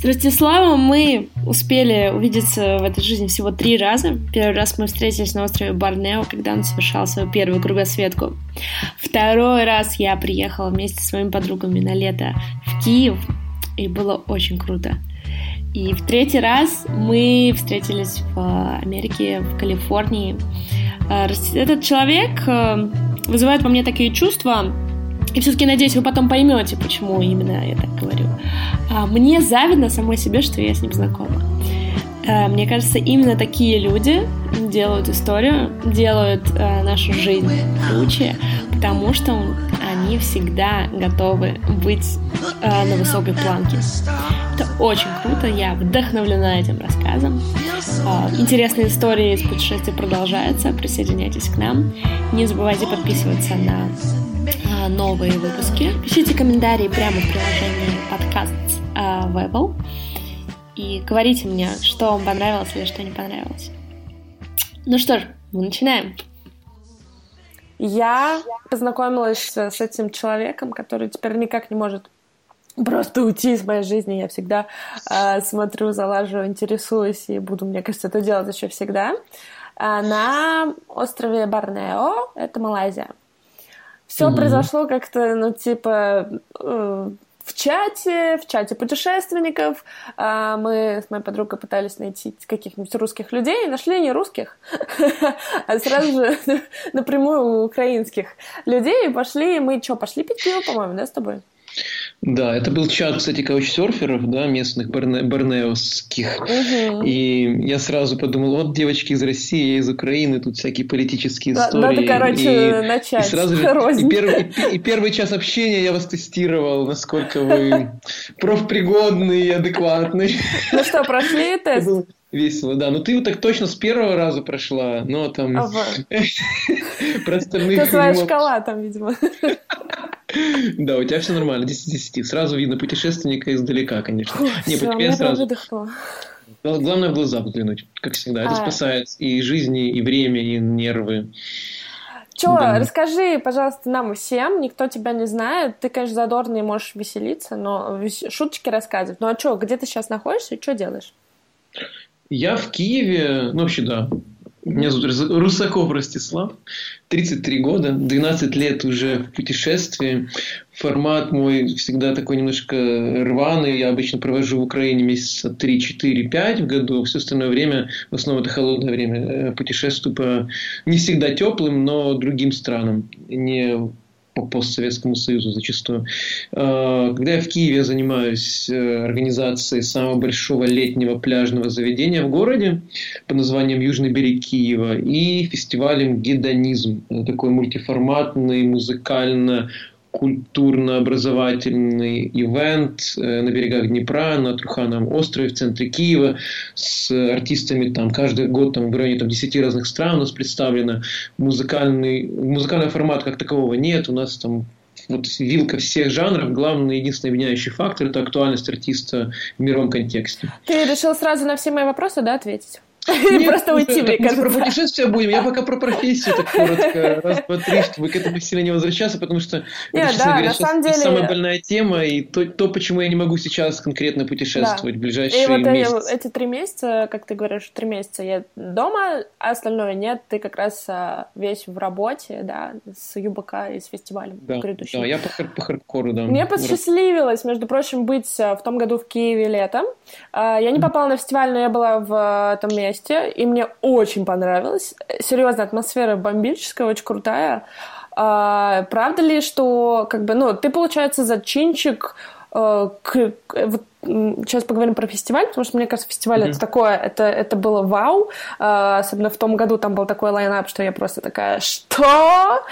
С Ростиславом мы успели увидеться в этой жизни всего три раза. Первый раз мы встретились на острове Борнео, когда он совершал свою первую кругосветку. Второй раз я приехала вместе с своими подругами на лето в Киев, и было очень круто. И в третий раз мы встретились в Америке, в Калифорнии. Э, этот человек э, вызывает во мне такие чувства, и все-таки, надеюсь, вы потом поймете, почему именно я так говорю. А, мне завидно самой себе, что я с ним знакома. А, мне кажется, именно такие люди делают историю, делают а, нашу жизнь круче, потому что они всегда готовы быть на высокой планке. Это очень круто, я вдохновлена этим рассказом. Интересные истории из путешествия продолжаются, присоединяйтесь к нам. Не забывайте подписываться на новые выпуски. Пишите комментарии прямо в приложении подкаст в Apple. И говорите мне, что вам понравилось или что не понравилось. Ну что ж, мы начинаем. Я познакомилась с этим человеком, который теперь никак не может просто уйти из моей жизни. Я всегда э, смотрю, залаживаю, интересуюсь и буду, мне кажется, это делать еще всегда. Э, на острове Борнео, это Малайзия. Все угу. произошло как-то, ну, типа, э, в чате, в чате путешественников. Э, мы с моей подругой пытались найти каких-нибудь русских людей, нашли не русских, а сразу же напрямую украинских людей. Пошли, мы что, пошли пить пиво, по-моему, да, с тобой? Да, это был чат, кстати, каучсерферов, да, местных борне, борнеовских. Угу. И я сразу подумал, вот девочки из России, я из Украины, тут всякие политические истории. Надо, короче, и, начать. И сразу же, и первый, и, и первый час общения я вас тестировал, насколько вы профпригодный и адекватный. Ну что, прошли тест? Весело, да. Ну ты вот так точно с первого раза прошла, но там про остальных... Это твоя шкала там, видимо. Да, у тебя все нормально, 10 10. Сразу видно путешественника издалека, конечно. Не, все, по тебе сразу. Выдохнула. Главное в глаза взглянуть, как всегда. Это а. спасает и жизни, и время, и нервы. Че, да. расскажи, пожалуйста, нам всем, никто тебя не знает. Ты, конечно, задорный, можешь веселиться, но шуточки рассказывать. Ну а что, где ты сейчас находишься и что делаешь? Я в Киеве, ну вообще да, меня зовут Русаков Ростислав, 33 года, 12 лет уже в путешествии. Формат мой всегда такой немножко рваный. Я обычно провожу в Украине месяца 3, 4, 5 в году. Все остальное время, в основном это холодное время, э, путешествую по не всегда теплым, но другим странам. Не по постсоветскому союзу зачастую. А, когда я в Киеве занимаюсь э, организацией самого большого летнего пляжного заведения в городе под названием Южный берег Киева и фестивалем «Гедонизм». Такой мультиформатный, музыкально культурно-образовательный ивент э, на берегах Днепра, на Трухановом острове в центре Киева с артистами там каждый год там в районе там, 10 разных стран у нас представлено. Музыкальный, музыкальный формат как такового нет. У нас там вот вилка всех жанров, главный единственный объединяющий фактор – это актуальность артиста в мировом контексте. Ты решил сразу на все мои вопросы, да, ответить? Просто уйти, мне кажется. Про путешествия будем. Я пока про профессию так коротко. Раз, два, три, чтобы к этому сильно не возвращаться, потому что это, да, говоря, самая больная тема, и то, почему я не могу сейчас конкретно путешествовать в ближайшие месяцы. эти три месяца, как ты говоришь, три месяца я дома, а остальное нет. Ты как раз а, весь в работе, да, с ЮБК и с фестивалем грядущим. Да, я по, по хардкору, да. Мне посчастливилось, между прочим, быть а, в том году в Киеве летом. А, я не попала на фестиваль, но я была в этом месте месте, и мне очень понравилось. Серьезно, атмосфера бомбическая, очень крутая. А, правда ли, что как бы, ну, ты, получается, зачинчик э, к, вот сейчас поговорим про фестиваль, потому что, мне кажется, фестиваль mm-hmm. это такое, это, это было вау. Uh, особенно в том году там был такой лайнап, что я просто такая, что?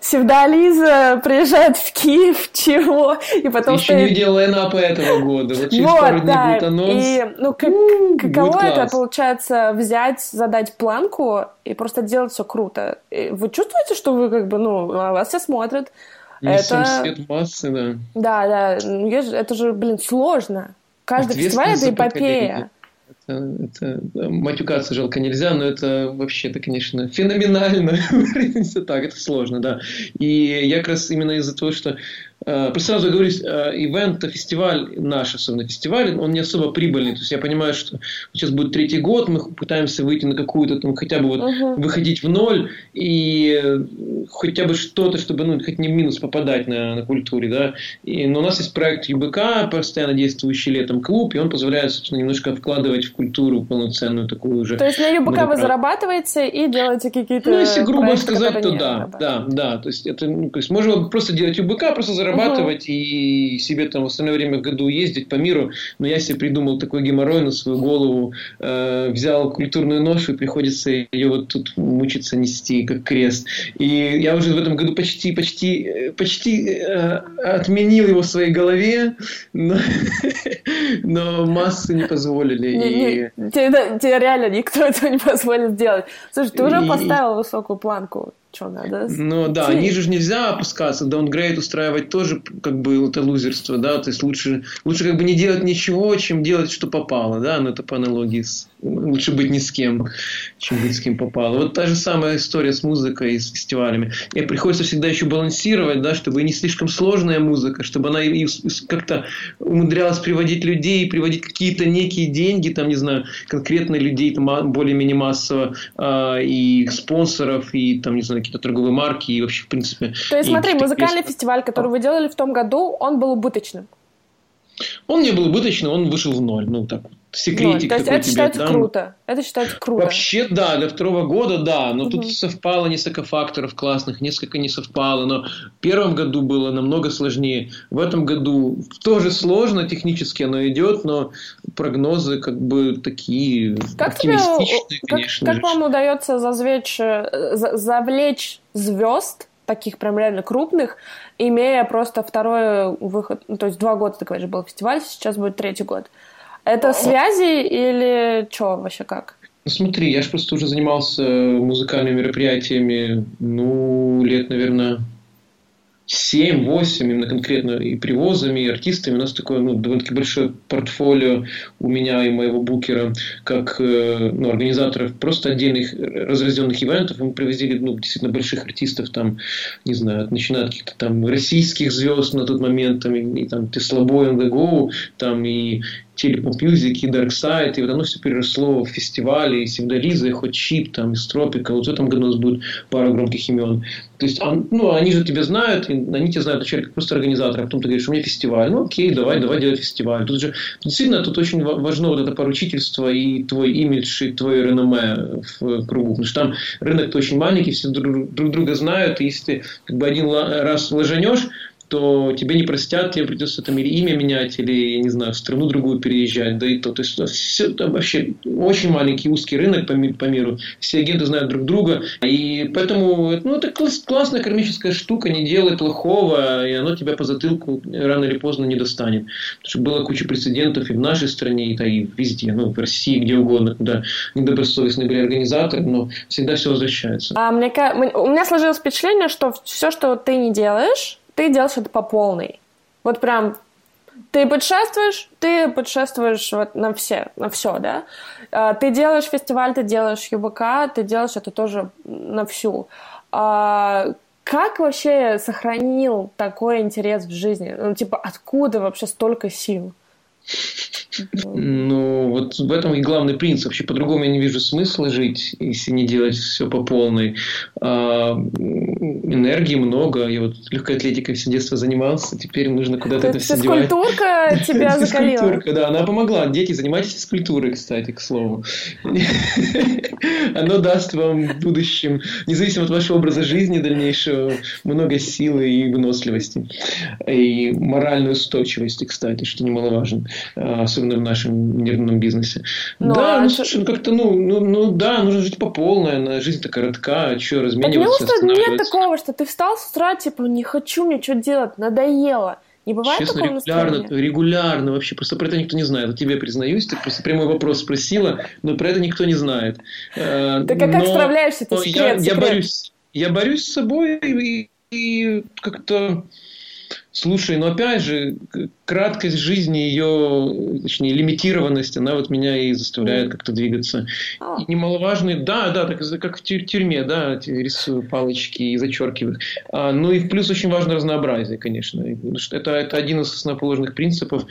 Севдализа приезжает в Киев, чего? И потом... Еще не видел лайнапа этого года. Вот через вот, пару дней да. будет анонс. И, ну, как, каково это, класс. получается, взять, задать планку и просто делать все круто? И вы чувствуете, что вы как бы, ну, вас все смотрят, Несем это... свет массы, да. Да, да. Ну, это же, блин, сложно. Каждый фестиваль — это эпопея. Это, это да, матюкаться жалко нельзя, но это вообще, это, конечно, феноменально. так, это сложно, да. И я как раз именно из-за того, что сразу говорю, ивент, фестиваль, наш особенно фестиваль, он не особо прибыльный. То есть я понимаю, что сейчас будет третий год, мы пытаемся выйти на какую-то там, хотя бы вот uh-huh. выходить в ноль и хотя бы что-то, чтобы ну, хоть не в минус попадать на, на культуре, да. И, но у нас есть проект ЮБК, постоянно действующий летом клуб, и он позволяет, собственно, немножко вкладывать в культуру полноценную такую уже. То есть на ЮБК вы зарабатываете и делаете какие-то Ну, если грубо проекты, сказать, то да, да, да. То есть это, ну, то есть можно просто делать ЮБК, просто зарабатывать угу. и себе там в остальное время в году ездить по миру. Но я себе придумал такой геморрой на свою голову, э, взял культурную ношу и приходится ее вот тут мучиться нести как крест. И я уже в этом году почти, почти, почти э, отменил его в своей голове, но, но массы не позволили. Не, и... не, тебе, тебе реально никто этого не позволит сделать. Слушай, ты уже и... поставил высокую планку что надо. Ну да, ниже же нельзя опускаться, даунгрейд устраивать тоже как бы это лузерство, да, то есть лучше, лучше как бы не делать ничего, чем делать, что попало, да, но это по аналогии с лучше быть ни с кем, чем быть с кем попало. Вот та же самая история с музыкой и с фестивалями. И приходится всегда еще балансировать, да, чтобы не слишком сложная музыка, чтобы она и как-то умудрялась приводить людей, приводить какие-то некие деньги, там, не знаю, конкретно людей там, более-менее массово, э, и спонсоров, и там, не знаю, какие-то торговые марки, и вообще, в принципе... То есть, смотри, музыкальный песни. фестиваль, который вы делали в том году, он был убыточным? Он не был убыточным, он вышел в ноль, ну так секретик ну, то есть это считается дам. круто. Это считается круто. Вообще, да, для второго года, да. Но угу. тут совпало несколько факторов классных, несколько не совпало. Но в первом году было намного сложнее. В этом году тоже сложно, технически оно идет, но прогнозы как бы такие как оптимистичные, тебе, конечно. Как, как вам удается зазвечь, э, завлечь звезд таких прям реально крупных, имея просто второй выход, ну, то есть два года, ты говоришь, был фестиваль, сейчас будет третий год. Это связи или что вообще как? Ну смотри, я же просто уже занимался музыкальными мероприятиями, ну, лет, наверное, 7-8 именно конкретно и привозами, и артистами. У нас такое ну, довольно-таки большое портфолио у меня и моего букера, как э, ну, организаторов просто отдельных разразненных ивентов. Мы привозили ну, действительно больших артистов, там, не знаю, начиная от каких-то там российских звезд на тот момент, там, и, и там Теслобой, НГГО, там, и Телепоп Music и Dark Side, и вот оно все переросло в фестивали, и Севдализа, и Hot Chip, там, и Стропика. Вот в этом году у нас будет пара громких имен. То есть, он, ну, они же тебя знают, и они тебя знают вначале как просто организатор, а потом ты говоришь, у меня фестиваль. Ну, окей, давай, давай делать фестиваль. Тут же, действительно, тут очень важно вот это поручительство и твой имидж, и твое реноме в кругу. Потому что там рынок очень маленький, все друг, друг друга знают, и если ты как бы один раз ложенешь, то тебе не простят, тебе придется там или имя менять, или, я не знаю, в страну другую переезжать, да и то. То есть все, там вообще очень маленький узкий рынок по, по миру, все агенты знают друг друга, и поэтому ну, это класс, классная кармическая штука, не делай плохого, и оно тебя по затылку рано или поздно не достанет. Потому что было куча прецедентов и в нашей стране, и, да, и везде, ну, в России, где угодно, куда недобросовестные были организаторы, но всегда все возвращается. А мне, у меня сложилось впечатление, что все, что ты не делаешь, ты делаешь это по полной. Вот прям ты путешествуешь, ты путешествуешь вот на все, на все, да. А, ты делаешь фестиваль, ты делаешь ЮБК, ты делаешь это тоже на всю. А, как вообще сохранил такой интерес в жизни? Ну, типа, откуда вообще столько сил? Ну, вот в этом и главный принцип. Вообще по-другому я не вижу смысла жить, если не делать все по полной. А, энергии много. Я вот легкой атлетикой все детство занимался. Теперь нужно куда-то это все девать. Физкультурка тебя закалила? Физкультурка, да. Она помогла. Дети, занимайтесь физкультурой, кстати, к слову. Оно даст вам в будущем, независимо от вашего образа жизни дальнейшего, много силы и выносливости. И моральной устойчивости, кстати, что немаловажно. Особенно особенно в нашем нервном бизнесе. Ну, да, а ну, слушай, ну как-то, ну, ну, ну, да, нужно жить по полной, жизнь-то коротка, а что размениваться, так нет такого, что ты встал с утра, типа, не хочу мне что делать, надоело. Не бывает Честно, такого регулярно, настроения? регулярно вообще. Просто про это никто не знает. Вот тебе признаюсь, ты просто прямой вопрос спросила, но про это никто не знает. Э, так а как справляешься? Это секрет, я, я борюсь, я борюсь с собой и, и как-то Слушай, но опять же, краткость жизни, ее, точнее, лимитированность, она вот меня и заставляет как-то двигаться. И немаловажный, да, да, так, как в тюрьме, да, рисую палочки и зачеркиваю. А, ну и в плюс очень важно разнообразие, конечно. Это, это один из основоположных принципов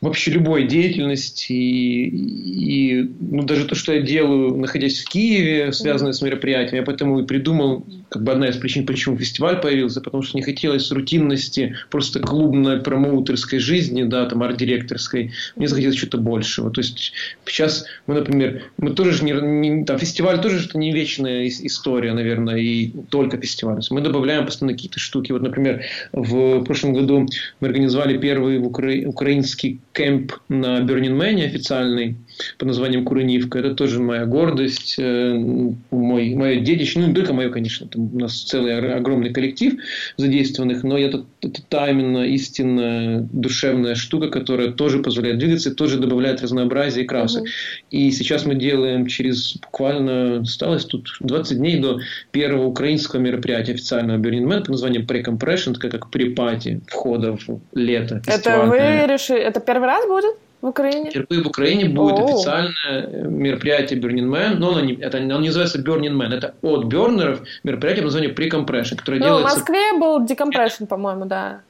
вообще любой деятельности. И, и ну, даже то, что я делаю, находясь в Киеве, связанное с мероприятием, я поэтому и придумал, как бы одна из причин, почему фестиваль появился, потому что не хотелось рутинности просто клубной промоутерской жизни, да, там арт-директорской. Мне захотелось что-то большего. То есть сейчас мы, например, мы тоже же не, не там фестиваль тоже это не вечная история, наверное, и только фестиваль. Мы добавляем постоянно какие-то штуки. Вот, например, в прошлом году мы организовали первый укра... украинский кемп на Man официальный под названием Куренивка. Это тоже моя гордость, э, мой, мое детище. Ну, не только мое, конечно. Там у нас целый огромный коллектив задействованных, но это, это та именно истинная душевная штука, которая тоже позволяет двигаться, тоже добавляет разнообразие и красок. Mm-hmm. И сейчас мы делаем через буквально осталось тут 20 дней до первого украинского мероприятия официального Burning Man под названием Pre-Compression, как, как препати входа в лето. Это вы решили, это первый раз будет? В Украине? Впервые в Украине будет О-о-о. официальное мероприятие Burning Man, но оно, не, это, оно не называется Burning Man, это от бернеров мероприятие под названием Pre-Compression, которое ну, делается... в Москве был Decompression, по-моему, да.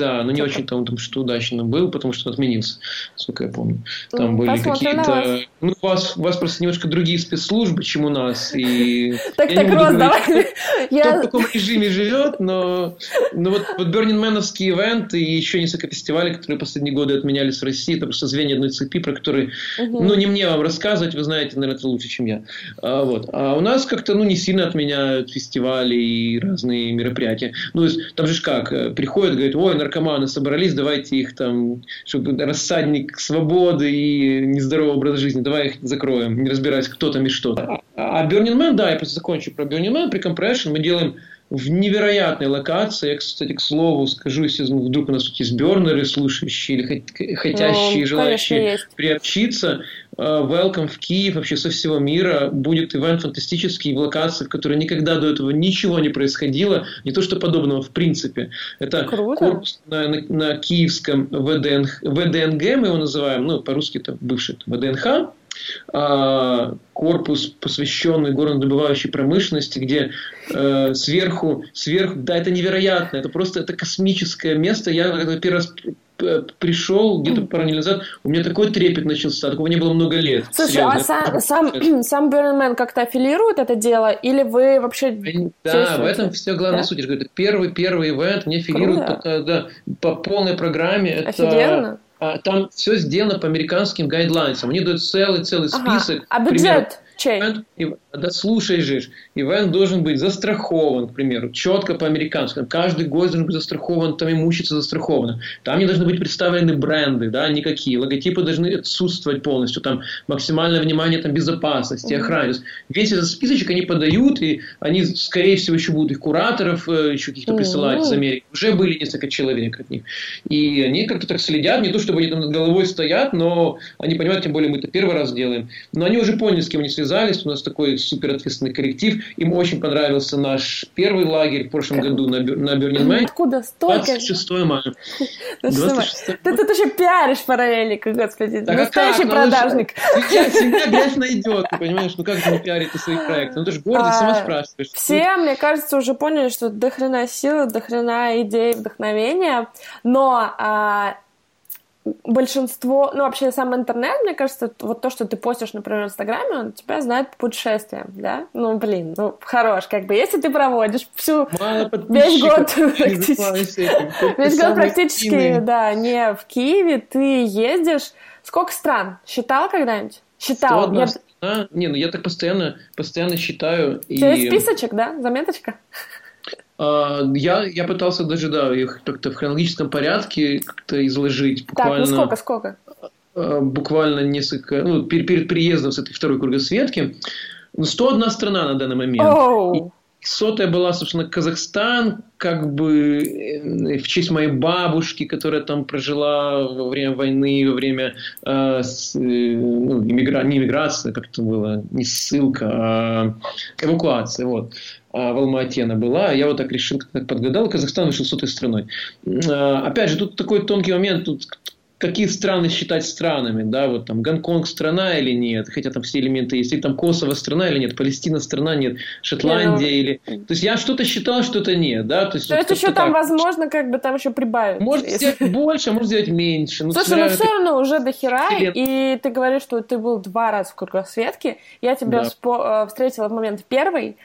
Да, но не очень там, там что удачно был, потому что отменился, сколько я помню. Там были какие-то... Ну, у вас, у вас просто немножко другие спецслужбы, чем у нас. И так, так, Рос, давай. Кто в таком режиме живет, но, вот, Burning Man-овский ивент и еще несколько фестивалей, которые последние годы отменялись в России, это просто звенья одной цепи, про которые, ну, не мне вам рассказывать, вы знаете, наверное, это лучше, чем я. А, вот. а у нас как-то, ну, не сильно отменяют фестивали и разные мероприятия. Ну, там же как, э, приходят, говорят, ой, наркоманы собрались, давайте их там, чтобы рассадник свободы и нездоровый образ жизни, давай их закроем, не разбираясь, кто там и что. А, а Burning Man, да, я просто закончу про Burning Man, при Compression мы делаем в невероятной локации. Я, кстати, к слову скажу, если вдруг у нас тут есть бернеры, слушающие или хотящие, ну, желающие приобщиться, welcome в Киев вообще со всего мира. Будет ивент фантастический в локации, в которой никогда до этого ничего не происходило. Не то, что подобного в принципе. Это Круто. корпус на, на, на киевском ВДНХ, ВДНГ, мы его называем, ну, по-русски это бывший ВДНХ, а, корпус, посвященный горнодобывающей промышленности, где э, сверху, сверху, да, это невероятно, это просто это космическое место. Я когда первый раз пришел где-то пару недель назад, у меня такой трепет начался, такого не было много лет. Слушай, Серьезно. а сам, сам, сам Man как-то аффилирует это дело, или вы вообще Да, в этом все главная да? суть. Я говорю, первый, первый ивент мне аффилируют по, да, по полной программе. Это, Офигенно. А, там все сделано по американским гайдлайнсам. Они дают целый-целый список. Ага. А бюджет? Примерно, Чей? Да слушай же, ивент должен быть застрахован, к примеру, четко по-американски. Каждый гость должен быть застрахован, там имущество застраховано. Там не должны быть представлены бренды, да, никакие. Логотипы должны отсутствовать полностью. Там максимальное внимание там, безопасности, охране. Весь этот списочек они подают, и они, скорее всего, еще будут их кураторов э, еще каких-то присылать из Америки. Уже были несколько человек от них. И они как-то так следят, не то чтобы они там над головой стоят, но они понимают, тем более мы это первый раз делаем. Но они уже поняли, с кем они связались, у нас такой супер ответственный коллектив. Им очень понравился наш первый лагерь в прошлом году на, на Burning Man. Откуда столько? 26 мая. 26 Ты тут еще пиаришь параллельно, господи. Так, настоящий а как? продажник. Всегда, всегда грязь найдет, ты понимаешь? Ну как же не пиарить свои проекты? Ну ты же гордость, а, сама спрашиваешь. Все, мне кажется, уже поняли, что дохрена силы, дохрена идей, вдохновения, но а, большинство, ну вообще сам интернет, мне кажется, вот то, что ты постишь, например, в Инстаграме, он тебя знает по путешествиям, да? Ну, блин, ну, хорош, как бы, если ты проводишь всю, весь год практически, весь год практически, да, не в Киеве, ты ездишь, сколько стран? Считал когда-нибудь? Считал. Я... Не, ну я так постоянно, постоянно считаю. У тебя есть списочек, да? Заметочка? А, я, я пытался даже, да, их как-то в хронологическом порядке как-то изложить. Буквально, так, ну сколько, сколько? А, буквально несколько, ну, перед, перед приездом с этой второй кругосветки. Ну, 101 страна на данный момент. Oh. Сотая была, собственно, Казахстан, как бы э, в честь моей бабушки, которая там прожила во время войны, во время э, с, э, ну, иммигра... не иммиграции, как это было, не ссылка, а эвакуация, вот а в Алма-Ате она была, я вот так решил, так подгадал, Казахстан вышел сотой страной. А, опять же, тут такой тонкий момент, тут какие страны считать странами, да, вот там Гонконг страна или нет, хотя там все элементы есть, или там Косово страна или нет, Палестина страна нет, Шотландия не, ну... или... То есть я что-то считал, что-то нет, да, то есть... То вот есть еще там возможно как бы там еще прибавить. Может сделать больше, а может сделать меньше. Ну, Слушай, ну все равно уже до хера, и ты говоришь, что ты был два раза в кругосветке, я тебя да. Э, встретила в момент первый,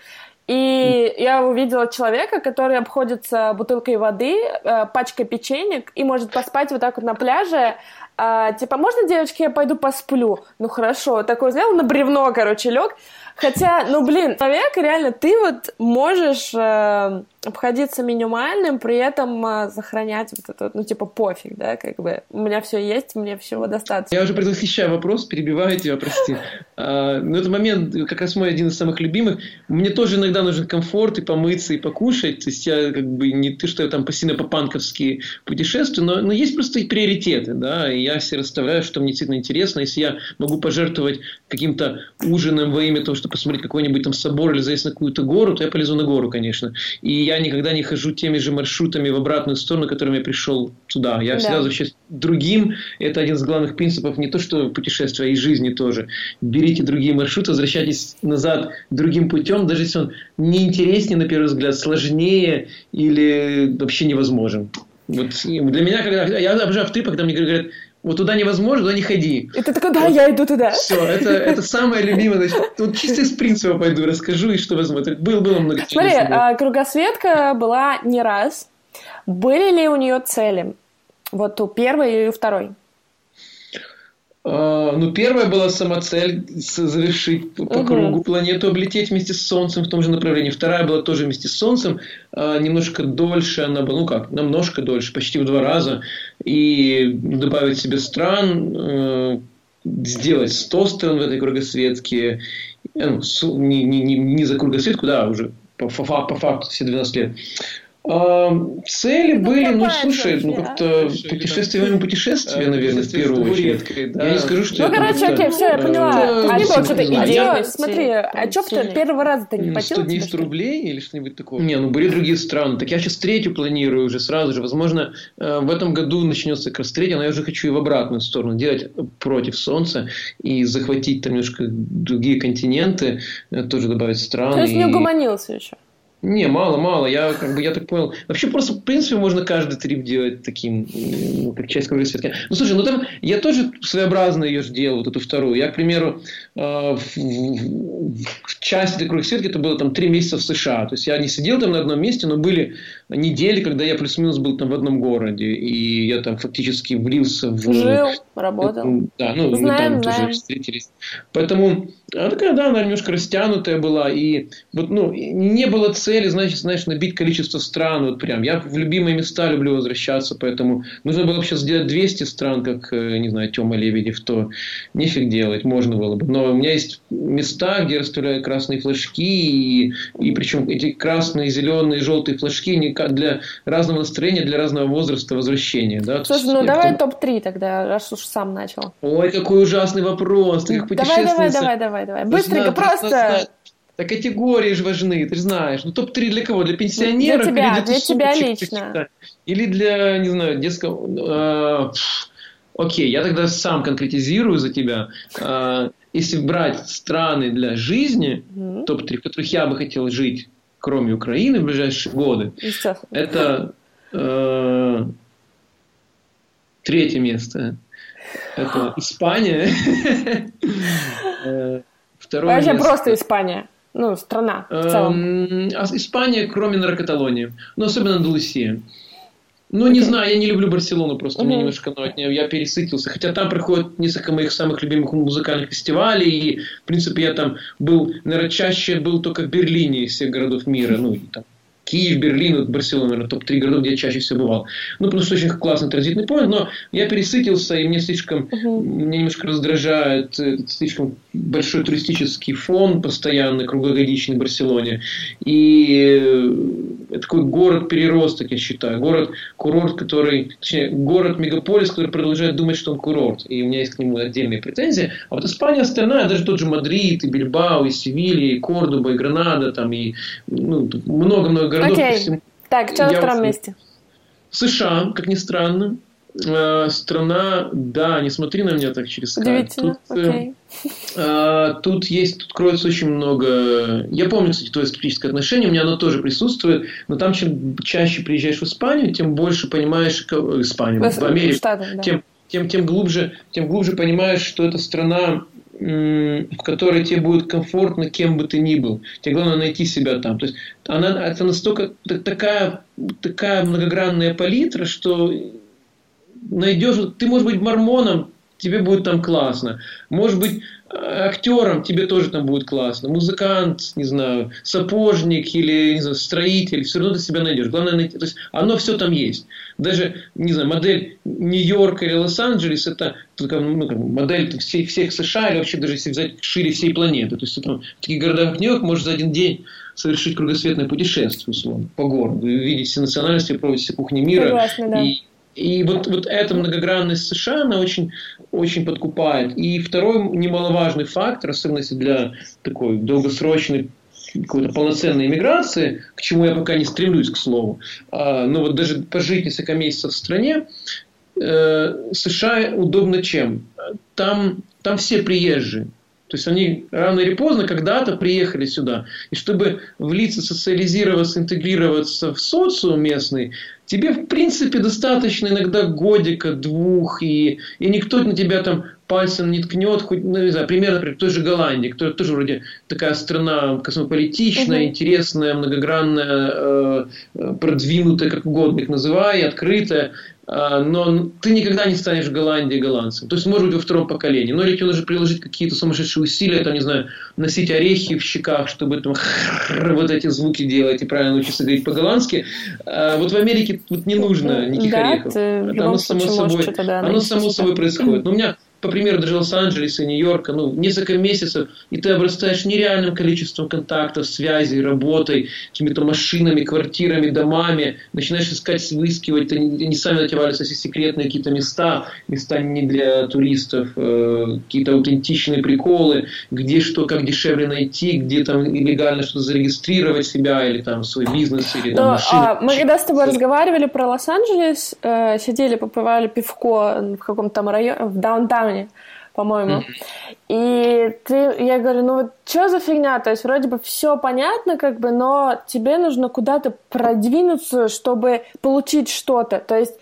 и я увидела человека, который обходится бутылкой воды, э, пачкой печенек и может поспать вот так вот на пляже. А, типа, можно, девочки, я пойду посплю? Ну хорошо, такой сделал на бревно, короче, лег. Хотя, ну блин, человек реально, ты вот можешь э, обходиться минимальным, при этом э, сохранять вот это, ну типа пофиг, да, как бы у меня все есть, мне всего достаточно. Я уже предвосхищаю вопрос, перебиваю тебя, прости. А, но этот момент как раз мой один из самых любимых. Мне тоже иногда нужен комфорт и помыться, и покушать. То есть я как бы не ты, что я там посильно по-панковски путешествую, но, но есть просто и приоритеты, да, и я все расставляю, что мне действительно интересно. Если я могу пожертвовать каким-то ужином во имя того, что посмотреть какой-нибудь там собор или залезть на какую-то гору, то я полезу на гору, конечно. И я никогда не хожу теми же маршрутами в обратную сторону, которыми я пришел туда. Я да. всегда возвращаюсь другим. Это один из главных принципов не то, что путешествия, а и жизни тоже. Берите другие маршруты, возвращайтесь назад другим путем, даже если он неинтереснее, на первый взгляд, сложнее или вообще невозможен. Вот для меня, когда я обожаю в трипах, когда мне говорят, вот туда невозможно, туда не ходи. И ты такой, да, вот, я иду туда. Все, это, это самое любимое. Значит, вот чисто из принципа пойду, расскажу, и что возможно. Был, было много Смотри, а, кругосветка была не раз. Были ли у нее цели? Вот у первой и у второй. А, ну, первая была сама цель завершить по угу. кругу планету, облететь вместе с Солнцем в том же направлении. Вторая была тоже вместе с Солнцем, а, немножко дольше она была, ну как, немножко дольше, почти в два раза. И добавить себе стран, э, сделать 100 стран в этой кругосветке, э, ну, не, не, не, не за кругосветку, да, уже по, по, по факту все 12 лет. Цели ну, были, ну, слушай, ну, как-то путешествие во путешествие, наверное, в первую очередь. Да. Я не скажу, что Ну, короче, окей, все, я поняла. Ну, а не было что-то идеи. Смотри, а что ты первый раз ты не хотел? 100 дней 100 рублей или что-нибудь такое? Не, ну, были другие страны. Так я сейчас третью планирую уже сразу же. Возможно, э, в этом году начнется как раз третья, но я уже хочу и в обратную сторону делать против Солнца и захватить там немножко другие континенты, э, тоже добавить страны. То есть не угомонился еще? Не, мало, мало. Я как бы я так понял. Вообще просто в принципе можно каждый трип делать таким, ну, как часть кругосветки. Ну слушай, ну там я тоже своеобразно ее же делал, вот эту вторую. Я, к примеру, э, в, в, в части этой кругосветки это было там три месяца в США. То есть я не сидел там на одном месте, но были недели, когда я плюс-минус был там в одном городе, и я там фактически влился в... Жил, работал. Да, ну, знаем, мы там знаем. тоже встретились. Поэтому она такая, да, она немножко растянутая была, и вот, ну, не было цели, значит, знаешь, набить количество стран, вот прям. Я в любимые места люблю возвращаться, поэтому нужно было бы сейчас сделать 200 стран, как, э, не знаю, Тёма Лебедев, то нефиг делать, можно было бы. Но у меня есть места, где расставляют красные флажки, и, и причем эти красные, зеленые, желтые флажки не для разного настроения, для разного возраста возвращения. Да? Слушай, ну давай топ-3 тогда, раз уж сам начал. Ой, какой ужасный вопрос. Ты как давай, давай, давай, давай, давай. Быстренько, просто... Да категории же важны, ты же знаешь. Ну, топ-3 для кого? Для пенсионеров? Для тебя, или для, для тебя лично. Или для, не знаю, детского... Э, окей, я тогда сам конкретизирую за тебя. Э, если брать страны для жизни, mm-hmm. топ-3, в которых я бы хотел жить, кроме Украины, в ближайшие годы, это э, третье место. Это Испания. Э, второе Вообще место. просто Испания. Ну, страна в целом. Эм, а Испания, кроме Наркоталонии. Но особенно Андалусия. Ну, okay. не знаю, я не люблю Барселону, просто uh-huh. мне немножко ну, от нее, я пересытился. Хотя там проходят несколько моих самых любимых музыкальных фестивалей, и, в принципе, я там был, наверное, чаще был только в Берлине из всех городов мира, ну, и там Киев, Берлин, вот Барселона, наверное, топ-3 городов, где я чаще всего бывал. Ну, что очень классный транзитный point, но я пересытился, и мне слишком, uh-huh. мне немножко раздражает, слишком большой туристический фон постоянный, круглогодичный в Барселоне. И это такой город-переросток, я считаю. Город-курорт, который, точнее, город-мегаполис, который продолжает думать, что он курорт. И у меня есть к нему отдельные претензии. А вот Испания остальная, даже тот же Мадрид, и Бильбао, и Севилья, и Кордоба, и Гранада, там, и ну, много-много городов. Окей. Okay. Так, что на втором месте? США, как ни странно. Э, страна, да, не смотри на меня так через скайп. Тут, okay. э, э, тут есть, тут кроется очень много... Я помню, кстати, твое скептическое отношение, у меня оно тоже присутствует, но там чем чаще приезжаешь в Испанию, тем больше понимаешь... Испанию, в, в Америку. Штатах, да. тем, тем, тем, глубже, тем глубже понимаешь, что это страна в которой тебе будет комфортно, кем бы ты ни был. Тебе главное найти себя там. То есть она это настолько такая, такая многогранная палитра, что найдешь, ты можешь быть мормоном, тебе будет там классно. Может быть, актером тебе тоже там будет классно. Музыкант, не знаю, сапожник или не знаю, строитель, все равно ты себя найдешь. Главное найти. То есть оно все там есть. Даже, не знаю, модель Нью-Йорка или Лос-Анджелес это ну, модель всех, всех США или вообще даже если взять шире всей планеты. То есть это, в таких городах, как Нью-Йорк, можешь за один день совершить кругосветное путешествие, условно, по городу. И видеть все национальности, пробовать все кухни мира. Согласна, да. И и вот, вот эта многогранность США, она очень, очень подкупает. И второй немаловажный фактор, особенно если для такой долгосрочной какой-то полноценной иммиграции, к чему я пока не стремлюсь, к слову, а, но вот даже пожить несколько месяцев в стране, э, США удобно чем? Там, там все приезжие. То есть они рано или поздно когда-то приехали сюда. И чтобы влиться, социализироваться, интегрироваться в социум местный, тебе в принципе достаточно иногда годика, двух, и, и никто на тебя там пальцем не ткнет, хоть, ну, не знаю, примерно, например, той же Голландии, которая тоже вроде такая страна космополитичная, угу. интересная, многогранная, э, продвинутая, как угодно их называй, открытая. А, но ты никогда не станешь в Голландии голландцем. То есть, может быть, во втором поколении. Но тебе нужно приложить какие-то сумасшедшие усилия, там, не знаю, носить орехи в щеках, чтобы там, вот эти звуки делать и правильно научиться говорить по-голландски. А вот в Америке вот не нужно никаких да, орехов. Оно само собой, да, оно само собой происходит. Но у меня по примеру, даже Лос-Анджелеса и Нью-Йорка, ну, несколько месяцев, и ты обрастаешь нереальным количеством контактов, связей, работой, какими-то машинами, квартирами, домами, начинаешь искать, выискивать, они, они сами на тебя валятся все секретные какие-то места, места не для туристов, э, какие-то аутентичные приколы, где что, как дешевле найти, где там легально что-то зарегистрировать себя, или там свой бизнес, или там, машину. А, мы когда с тобой разговаривали про Лос-Анджелес, э, сидели, попивали пивко в каком-то там районе, в даунтауне, Тайване, по-моему. И ты, я говорю, ну вот что за фигня? То есть вроде бы все понятно, как бы, но тебе нужно куда-то продвинуться, чтобы получить что-то. То есть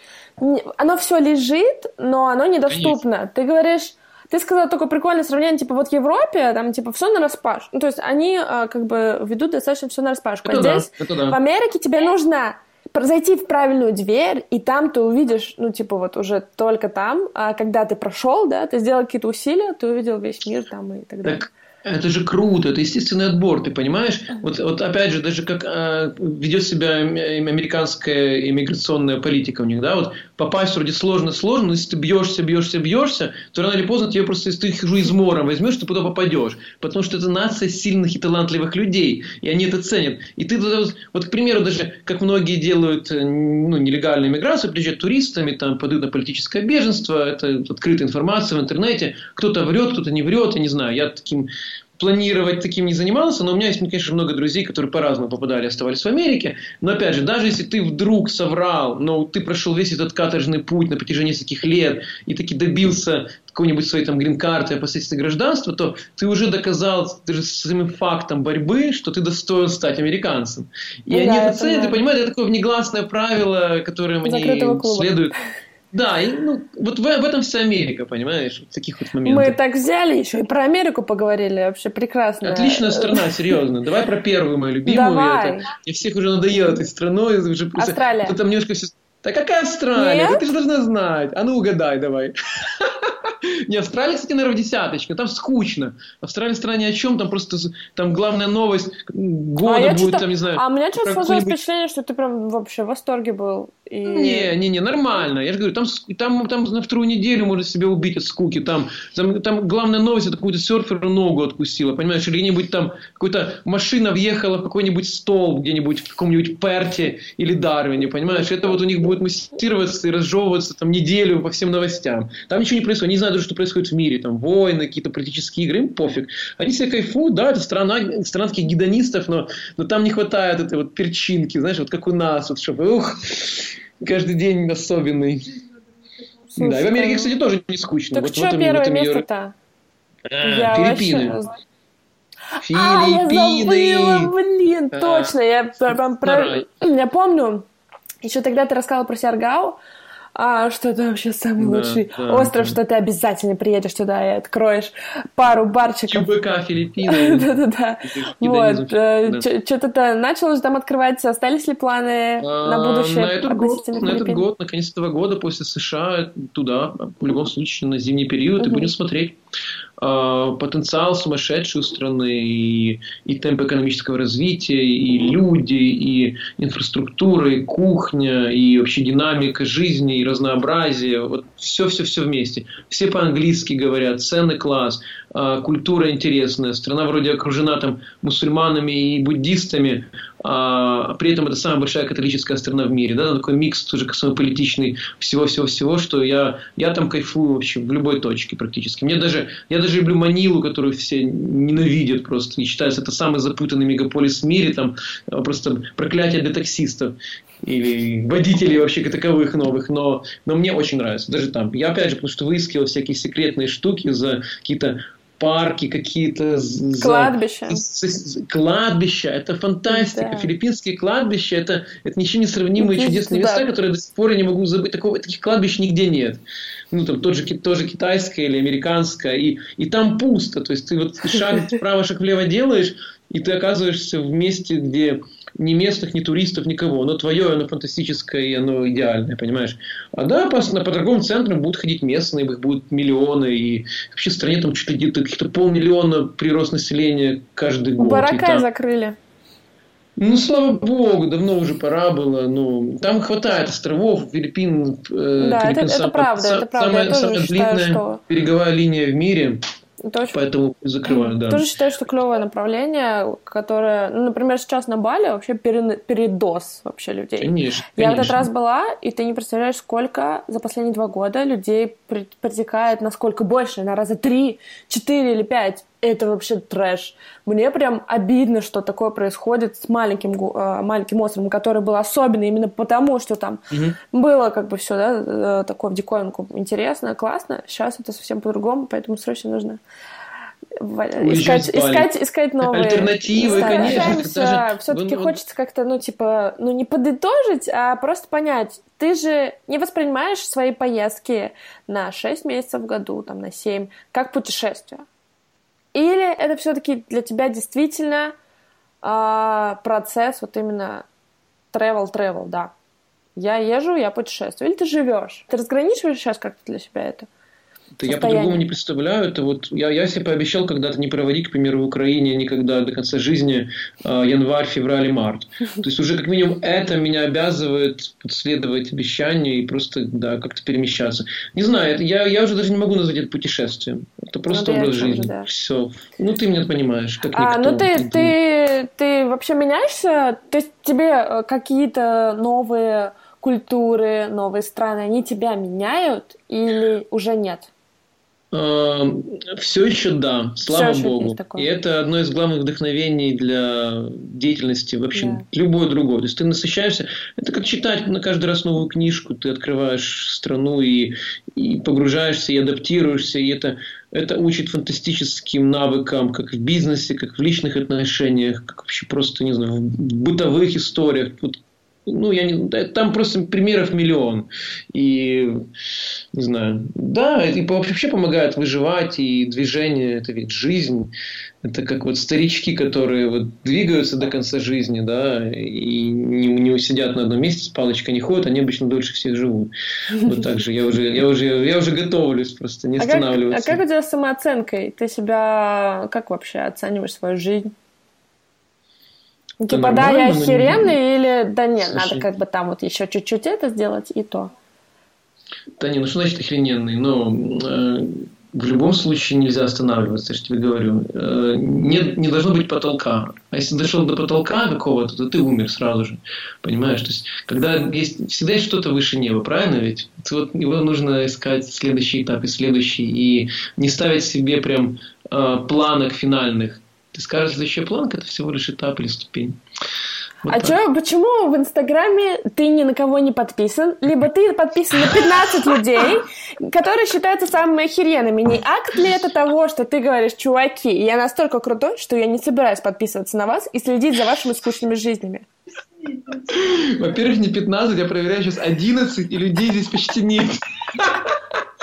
оно все лежит, но оно недоступно. Конечно. Ты говоришь, ты сказал такое прикольное сравнение, типа вот в Европе там типа все на распашку. Ну, то есть они а, как бы ведут достаточно все на распашку. Это а здесь да, это да. в Америке тебе нужно зайти в правильную дверь, и там ты увидишь, ну, типа, вот уже только там, а когда ты прошел, да, ты сделал какие-то усилия, ты увидел весь мир там и так далее. Это же круто, это естественный отбор, ты понимаешь? Вот, вот опять же, даже как э, ведет себя американская иммиграционная политика у них, да, вот попасть вроде сложно-сложно, но если ты бьешься, бьешься, бьешься, то рано или поздно тебе просто, если ты их уже измором возьмешь, ты туда попадешь. Потому что это нация сильных и талантливых людей, и они это ценят. И ты туда, вот, к примеру, даже, как многие делают э, ну, нелегальную иммиграцию, приезжают туристами, там, подают на политическое беженство, это открытая информация в интернете, кто-то врет, кто-то не врет, я не знаю, я таким планировать таким не занимался, но у меня есть, конечно, много друзей, которые по-разному попадали, оставались в Америке. Но опять же, даже если ты вдруг соврал, но ты прошел весь этот каторжный путь на протяжении нескольких лет и таки добился какой-нибудь своей там грин-карты, последствий гражданства, то ты уже доказал даже самым фактом борьбы, что ты достоин стать американцем. И ну, они да, это ценят, ты понимаешь, это такое внегласное правило, которым они следуют. Да, и, ну, вот в, в этом вся Америка, понимаешь, в таких вот моментах. Мы так взяли, еще и про Америку поговорили, вообще прекрасно. Отличная страна, серьезно. Давай про первую мою любимую. Давай. Это, я всех уже надоел этой страной. Уже просто, Австралия. там немножко все... Да какая Австралия? Нет? Ты же должна знать. А ну угадай давай. Не, Австралия, кстати, наверное, в десяточке. Там скучно. Австралия страна ни о чем, там просто там главная новость года а будет, там, не знаю. А у меня что сложилось впечатление, что ты прям вообще в восторге был. И... Не, не, не, нормально. Я же говорю, там, там, там на вторую неделю можно себя убить от скуки. Там, там, там главная новость, это какую-то серферу ногу откусила, понимаешь? Или где-нибудь там какая-то машина въехала в какой-нибудь стол где-нибудь в каком-нибудь Перте или Дарвине, понимаешь? Это вот у них будет муссироваться и разжевываться там неделю по всем новостям. Там ничего не происходит. Не знают даже, что происходит в мире. Там войны, какие-то политические игры, им пофиг. Они себе кайфуют, да, это страна, страна таких гедонистов, но, но там не хватает этой вот перчинки, знаешь, вот как у нас, вот, чтобы, ух, каждый день особенный. Слушай, да, и в Америке, кстати, тоже не скучно. Так вот что первое место-то? А, Филиппины. Вообще... Филиппины. А, я забыла, блин, а, точно. Я, прям, про... я помню, еще тогда ты рассказывал про Сиаргау, а, что это вообще самый да, лучший да, остров, да. что ты обязательно приедешь туда и откроешь пару барчиков. ЧБК Филиппины. Да-да-да. Вот. Э, что-то начало же там открывать. Остались ли планы на а, будущее? На этот год, на этот год, на конец этого года, после США, туда, в любом случае, на зимний период, и будем смотреть. А, потенциал сумасшедший у страны, и, и темп экономического развития, и люди, и инфраструктура, и кухня, и вообще динамика жизни, и разнообразие. Вот все-все-все вместе. Все по-английски говорят, ценный класс, а, культура интересная, страна вроде окружена там мусульманами и буддистами, а при этом это самая большая католическая страна в мире, да, такой микс тоже космополитичный всего-всего-всего, что я, я там кайфую вообще в любой точке практически. Мне даже, я даже люблю Манилу, которую все ненавидят просто, и считается это самый запутанный мегаполис в мире, там просто проклятие для таксистов или водителей вообще таковых новых, но, но мне очень нравится, даже там. Я опять же, потому что выискивал всякие секретные штуки за какие-то парки какие-то. Кладбища. Кладбища. Это фантастика. Да. Филиппинские кладбища это, это ничего не сравнимые ну, чудесные да. места, которые до сих пор я не могу забыть. Такого, таких кладбищ нигде нет. Ну, там тот же, тоже китайское или американское. И, и там пусто. То есть ты вот шаг вправо, шаг влево делаешь, и ты оказываешься в месте, где ни местных, ни туристов, никого. Но твое, оно фантастическое, и оно идеальное, понимаешь? А да, по, по торговым центрам будут ходить местные, их будут миллионы, и вообще в стране там чуть ли где-то каких-то полмиллиона прирост населения каждый год. Баракай там... закрыли. Ну, слава богу, давно уже пора было. Ну, там хватает островов, Филиппин. Э, да, Филиппин это, сам, это правда, сам, это правда. Самая, самая считаю, длинная что... береговая линия в мире. Очень... Поэтому закрываю, да. Тоже считаю, что клевое направление, которое, ну, например, сейчас на Бали вообще передоз вообще людей. Конечно. Я конечно. в этот раз была, и ты не представляешь, сколько за последние два года людей протекает, насколько больше, на раза три, четыре или пять это вообще трэш. Мне прям обидно, что такое происходит с маленьким, э, маленьким островом, который был особенный именно потому, что там угу. было как бы все, да, э, такое в диковинку интересно, классно. Сейчас это совсем по-другому, поэтому срочно нужно искать, искать, искать новые альтернативы, конечно. Все-таки вы... хочется как-то, ну, типа, ну, не подытожить, а просто понять. Ты же не воспринимаешь свои поездки на 6 месяцев в году, там, на 7, как путешествие. Это все-таки для тебя действительно э, процесс вот именно travel-travel, да. Я езжу, я путешествую. Или ты живешь. Ты разграничиваешь сейчас как-то для себя это? Это я по-другому не представляю. Это вот я, я себе пообещал когда-то не проводить, к примеру, в Украине никогда до конца жизни э, январь, февраль и март. То есть уже как минимум это меня обязывает следовать обещанию и просто да, как-то перемещаться. Не знаю, это, я, я уже даже не могу назвать это путешествием. Это просто ну, образ жизни. Да. Все. Ну ты меня понимаешь, как а, никто. Ну ты, ты, ты вообще меняешься? То есть тебе э, какие-то новые культуры, новые страны, они тебя меняют или уже нет? Эм, Все еще да, слава Все богу. И это одно из главных вдохновений для деятельности вообще да. любой другой. То есть ты насыщаешься. Это как читать на каждый раз новую книжку. Ты открываешь страну и, и погружаешься, и адаптируешься. И это, это учит фантастическим навыкам, как в бизнесе, как в личных отношениях, как вообще просто, не знаю, в бытовых историях. Вот ну, я не, там просто примеров миллион. И, не знаю, да, и вообще помогает выживать, и движение, это ведь жизнь. Это как вот старички, которые вот двигаются до конца жизни, да, и не, не сидят на одном месте, с палочкой не ходят, они обычно дольше всех живут. Вот так же я уже, я уже, я уже готовлюсь просто, не останавливаться. А как, а как у тебя с самооценкой? Ты себя как вообще оцениваешь свою жизнь? Типа, да, я охеренный, или да нет, Слушай, надо как бы там вот еще чуть-чуть это сделать, и то. Да не, ну что значит охрененный? Но э, в любом случае нельзя останавливаться, я же тебе говорю. Э, не, не должно быть потолка. А если дошел до потолка какого-то, то ты умер сразу же. Понимаешь? То есть, когда есть, всегда есть что-то выше неба, правильно ведь? Вот его нужно искать следующий этап и следующий. И не ставить себе прям э, планок финальных. Ты скажешь, следующая планка – это всего лишь этап или ступень. Вот а чё, почему в Инстаграме ты ни на кого не подписан? Либо ты подписан на 15 людей, которые считаются самыми охеренными. Не акт ли это того, что ты говоришь, чуваки, я настолько крутой, что я не собираюсь подписываться на вас и следить за вашими скучными жизнями? Во-первых, не 15, я проверяю сейчас 11, и людей здесь почти нет.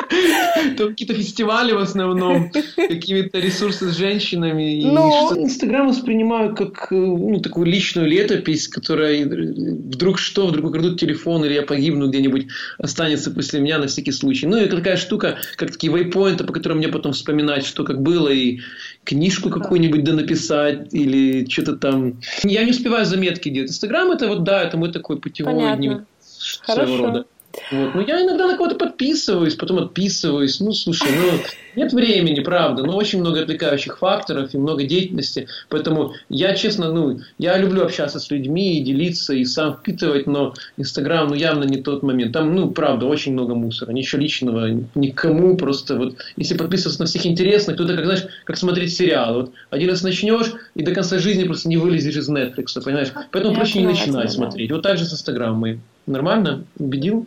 Там какие-то фестивали в основном, какие-то ресурсы с женщинами. Но... И Инстаграм воспринимаю как ну, такую личную летопись, которая вдруг что, вдруг украдут телефон, или я погибну где-нибудь, останется после меня на всякий случай. Ну, это такая штука, как такие вейпоинты, по которым мне потом вспоминать, что как было, и книжку какую-нибудь да написать, или что-то там. Я не успеваю заметки делать. Инстаграм это вот, да, это мой такой путевой дневник своего рода. Вот. Ну, я иногда на кого-то подписываюсь, потом отписываюсь. Ну, слушай, ну, нет времени, правда, но очень много отвлекающих факторов и много деятельности. Поэтому я, честно, ну, я люблю общаться с людьми и делиться, и сам впитывать, но Инстаграм, ну, явно не тот момент. Там, ну, правда, очень много мусора, ничего личного, никому просто вот, если подписываться на всех интересных, то это, как, знаешь, как смотреть сериал. Вот один раз начнешь, и до конца жизни просто не вылезешь из Netflix, понимаешь? Поэтому проще не начинать смотреть. Вот так же с Инстаграмом. Нормально? Убедил?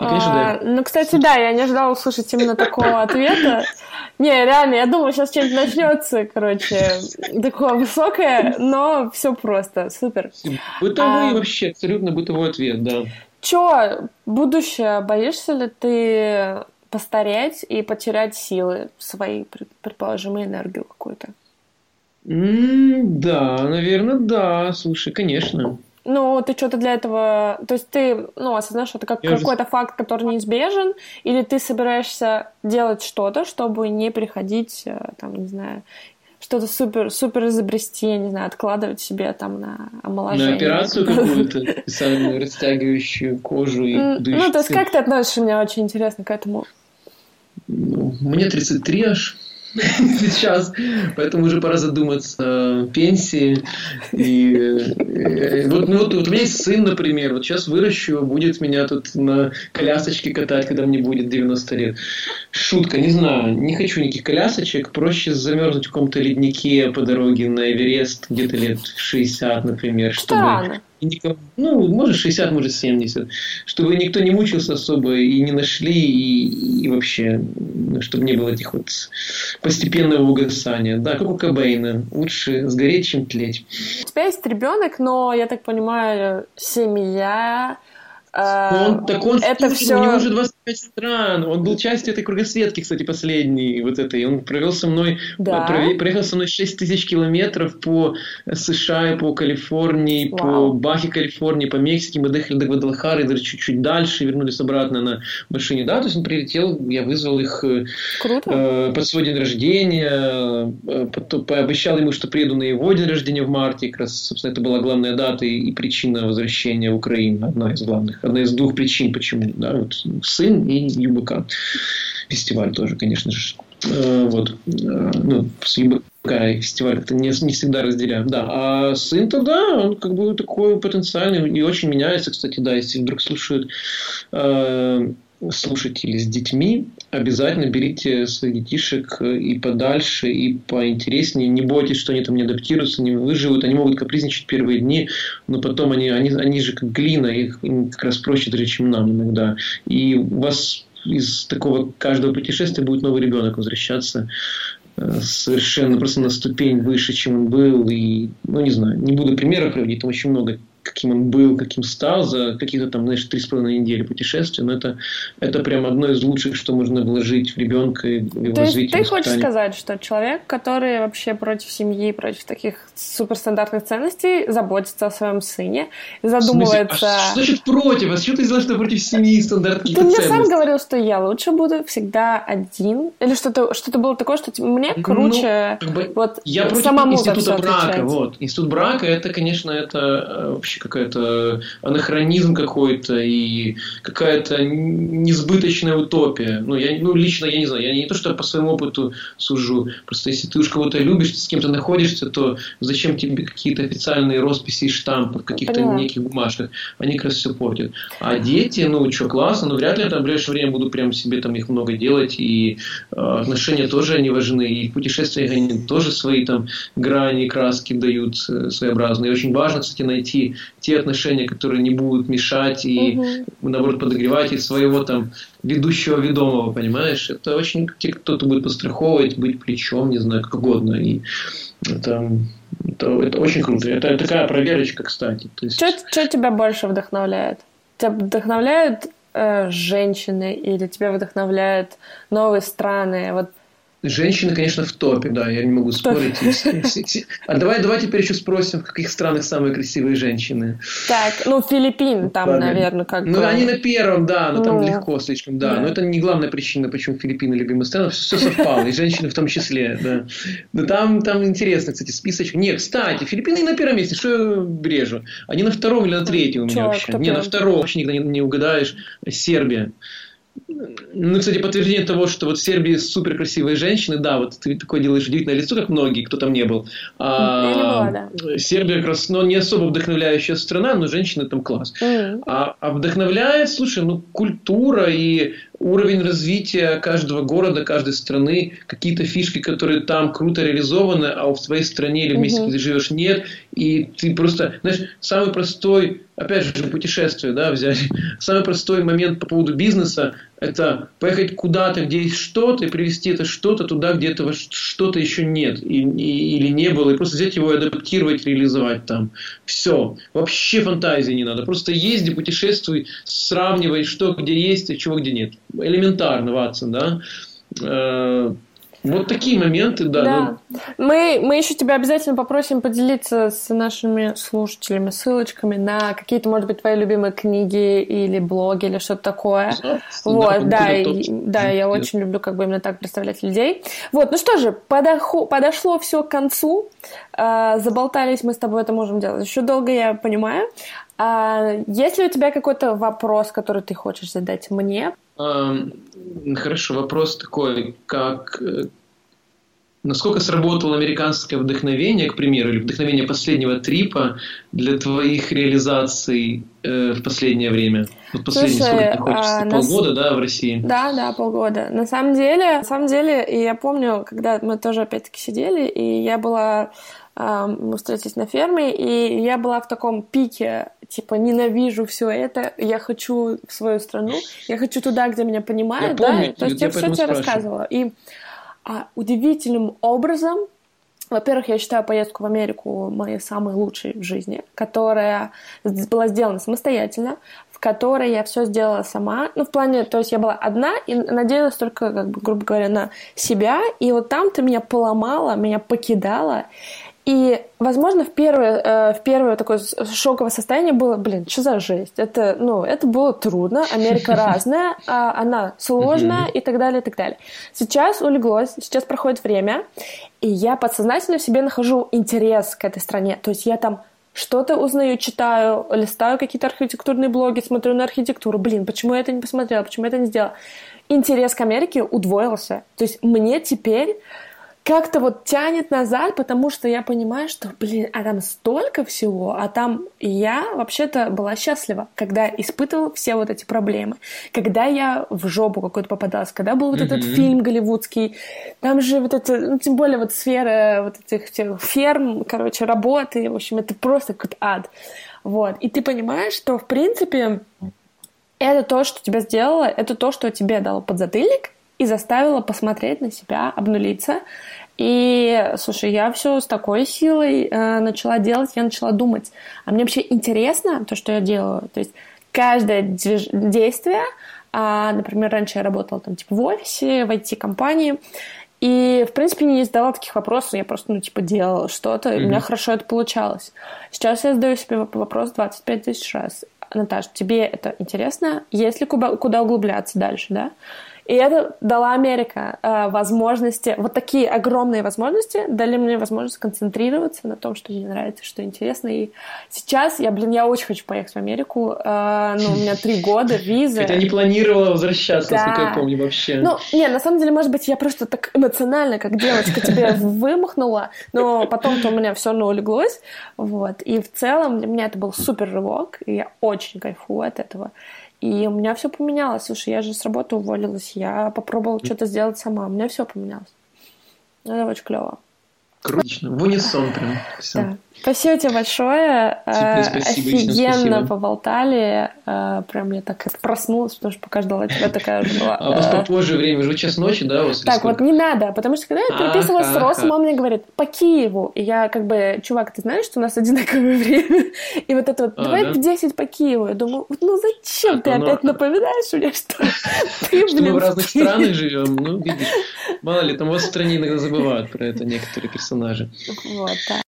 А, Ну, кстати, да, я не ожидала услышать именно такого ответа. Не, реально, я думаю, сейчас что-нибудь начнется, короче, такое высокое, но все просто, супер. Бытовой а, вообще, абсолютно бытовой ответ, да. Чё, будущее, боишься ли ты постареть и потерять силы свои, предположим, энергию какую-то? Mm, да, наверное, да. Слушай, конечно. Ну, ты что-то для этого... То есть ты, ну, осознаешь, что это как какой-то же... факт, который неизбежен, или ты собираешься делать что-то, чтобы не приходить, э, там, не знаю, что-то супер, супер изобрести, я не знаю, откладывать себе там на омоложение. На операцию какую-то, специальную растягивающую кожу и Ну, то есть как ты относишься, мне очень интересно к этому. Ну, мне 33 аж. сейчас, поэтому уже пора задуматься о пенсии. И, и вот, ну, вот, вот у меня есть сын, например, вот сейчас выращу, будет меня тут на колясочке катать, когда мне будет 90 лет. Шутка, не знаю, не хочу никаких колясочек, проще замерзнуть в каком-то леднике по дороге на Эверест где-то лет 60, например, чтобы... Странно. и никому, ну, может 60, может 70, чтобы никто не мучился особо и не нашли, и, и вообще, ну, чтобы не было этих вот постепенного угасания. Да, как у Кобейна. Лучше сгореть, чем тлеть. У тебя есть ребенок, но, я так понимаю, семья, он, так он, это слушай, все... у него уже 25 стран. Он был частью этой кругосветки, кстати, последней вот этой. Он провел со мной, да. проехал со мной 6 тысяч километров по США, по Калифорнии, Вау. по Бахе, Калифорнии, по Мексике. Мы доехали до Гвадалахары, даже чуть-чуть дальше, вернулись обратно на машине. Да, то есть он прилетел, я вызвал их э, э под свой день рождения, э, пообещал ему, что приеду на его день рождения в марте. Как раз, собственно, это была главная дата и, и причина возвращения в Украину, одна из главных одна из двух причин, почему. Да, вот сын и ЮБК. Фестиваль тоже, конечно же. Э, вот. Э, ну, с ЮБК и фестиваль это не, не всегда разделяем. Да. А сын-то, да, он как бы такой потенциальный и очень меняется, кстати, да, если вдруг слушают э, слушатели с детьми, обязательно берите своих детишек э, и подальше, и поинтереснее. Не бойтесь, что они там не адаптируются, не выживут. Они могут капризничать первые дни, но потом они, они, они же как глина, их как раз проще даже, чем нам иногда. И у вас из такого каждого путешествия будет новый ребенок возвращаться э, совершенно просто на ступень выше, чем он был. И, ну, не знаю, не буду примеров приводить, там очень много каким он был, каким стал за какие-то там, знаешь, три с половиной недели путешествия, но это, это прям одно из лучших, что можно вложить в ребенка и в его То развитие. ты хочешь сказать, что человек, который вообще против семьи, против таких суперстандартных ценностей, заботится о своем сыне, задумывается... А что значит против? А что ты знаешь, что против семьи стандартных Ты мне сам говорил, что я лучше буду всегда один. Или что-то что было такое, что типа, мне Ну, круче как бы вот Я против самому института брака. отвечать. Вот. Институт брака это, конечно, это э, вообще какая-то анахронизм какой-то и какая-то несбыточная утопия. Ну, я, ну, лично я не знаю, я не то, что по своему опыту сужу. Просто если ты уж кого-то любишь, с кем-то находишься, то зачем тебе какие-то официальные росписи и штампы в каких-то Поняла. неких бумажках? Они как раз все портят. А дети, ну, что, классно, но вряд ли я там в ближайшее время буду прям себе там их много делать, и э, отношения тоже они важны, и в путешествиях они тоже свои там грани, краски дают э, своеобразные. И очень важно, кстати, найти те отношения, которые не будут мешать и, Мгм. наоборот, подогревать и своего там ведущего ведомого, понимаешь? Это очень те, кто-то будет подстраховывать, быть плечом, не знаю, как угодно. И это, это, это очень круто. Это такая проверочка, кстати. То есть... Что тебя больше вдохновляет? Тебя вдохновляют э, женщины или тебя вдохновляют новые страны? Вот Женщины, конечно, в топе, да, я не могу спорить. А давай, давай теперь еще спросим, в каких странах самые красивые женщины. так, ну Филиппины там, Ладно. наверное, как Ну, они на первом, да, но там Ну, легко слишком, да. Но это не главная причина, почему Филиппины любимая страна. Все совпало, и женщины в том числе, да. Но там, там интересно, кстати, списочек. Нет, кстати, Филиппины на первом месте, что я брежу? Они на втором или на третьем у меня вообще? Не, на втором вообще никогда не угадаешь. Сербия. Ну, кстати, подтверждение того, что вот в Сербии супер красивые женщины, да, вот ты такое делаешь удивительное лицо, как многие, кто там не был. А, не была, да. Сербия как раз, ну, не особо вдохновляющая страна, но женщины там класс. М. А, а вдохновляет, слушай, ну, культура и уровень развития каждого города, каждой страны, какие-то фишки, которые там круто реализованы, а в твоей стране или в месте, где ты живешь, нет. И ты просто, знаешь, самый простой, опять же, путешествие, да, взять. Самый простой момент по поводу бизнеса – это поехать куда-то, где есть что-то, и привезти это что-то туда, где этого что-то еще нет и, и- или не было, и просто взять его и адаптировать, реализовать там. Все. Вообще фантазии не надо. Просто езди, путешествуй, сравнивай, что где есть, а чего где нет. Элементарно, Ватсон, да? Вот такие моменты, да. Да. ну, Мы, мы еще тебя обязательно попросим поделиться с нашими слушателями ссылочками на какие-то, может быть, твои любимые книги или блоги или что-то такое. да, Вот, да, куда-то и- да, я очень люблю как бы именно так представлять людей. Вот, ну что же, подохо- подошло все к концу. А, заболтались мы с тобой, это можем делать еще долго, я понимаю. А, есть ли у тебя какой-то вопрос, который ты хочешь задать мне? Ам, Хорошо, вопрос такой, как э, насколько сработало американское вдохновение, к примеру, или вдохновение последнего трипа для твоих реализаций э, в последнее время? Вот последние Слушай, сколько ты находишься? а, Полгода, да, в России? Да, да, полгода. На самом деле, на самом деле, и я помню, когда мы тоже опять-таки сидели, и я была, мы встретились на ферме, и я была в таком пике, типа, ненавижу все это, я хочу в свою страну, я хочу туда, где меня понимают, Я помню, да, то есть я все тебе рассказывала. И а, удивительным образом во-первых, я считаю поездку в Америку моей самой лучшей в жизни, которая была сделана самостоятельно, в которой я все сделала сама. Ну, в плане, то есть я была одна и надеялась только, как бы, грубо говоря, на себя. И вот там ты меня поломала, меня покидала. И, возможно, в первое, э, в первое такое шоковое состояние было, блин, что за жесть? Это, ну, это было трудно, Америка разная, а она сложная и так далее, и так далее. Сейчас улеглось, сейчас проходит время, и я подсознательно в себе нахожу интерес к этой стране. То есть я там что-то узнаю, читаю, листаю какие-то архитектурные блоги, смотрю на архитектуру. Блин, почему я это не посмотрела, почему я это не сделала? Интерес к Америке удвоился. То есть мне теперь как-то вот тянет назад, потому что я понимаю, что, блин, а там столько всего, а там я вообще-то была счастлива, когда испытывала все вот эти проблемы, когда я в жопу какой-то попадалась, когда был вот этот фильм голливудский, там же вот это, ну, тем более вот сфера вот этих всех ферм, короче, работы, в общем, это просто какой-то ад. Вот. И ты понимаешь, что, в принципе, это то, что тебя сделало, это то, что тебе дало подзатыльник и заставило посмотреть на себя, обнулиться И, слушай, я все с такой силой э, начала делать, я начала думать, а мне вообще интересно то, что я делаю. То есть каждое движ- действие, а, например, раньше я работала там типа в офисе, в IT-компании, и, в принципе, не задавала таких вопросов, я просто, ну, типа, делала что-то, и у меня хорошо это получалось. Сейчас я задаю себе вопрос 25 тысяч раз. Наташ, тебе это интересно? Есть ли куда, куда углубляться дальше, да? И это дала Америка э, возможности, вот такие огромные возможности дали мне возможность концентрироваться на том, что мне нравится, что интересно. И сейчас я, блин, я очень хочу поехать в Америку. Э, ну, у меня три года, визы. Хотя не планировала возвращаться, да. насколько я помню, вообще. Ну, не, на самом деле, может быть, я просто так эмоционально, как девочка, тебе вымахнула, но потом-то у меня все равно улеглось. Вот. И в целом для меня это был супер рывок, и я очень кайфую от этого. И у меня все поменялось. Слушай, я же с работы уволилась, я попробовала что-то сделать сама. У меня все поменялось. Это очень клево. Круто. В унисон прям. Все. Да. Спасибо тебе большое. Тебе спасибо, Офигенно спасибо. поболтали. Э, прям я так проснулась, потому что пока ждала тебя такая была. А у вас попозже время, уже час ночи, да? Так, вот не надо, потому что когда я переписывалась с Росом, он мне говорит, по Киеву. И я как бы, чувак, ты знаешь, что у нас одинаковое время? И вот это вот, давай в 10 по Киеву. Я думаю, ну зачем ты опять напоминаешь мне, что ты, Что мы в разных странах живем. Ну, видишь, мало ли, там у вас в стране иногда забывают про это некоторые персонажи. Вот, да.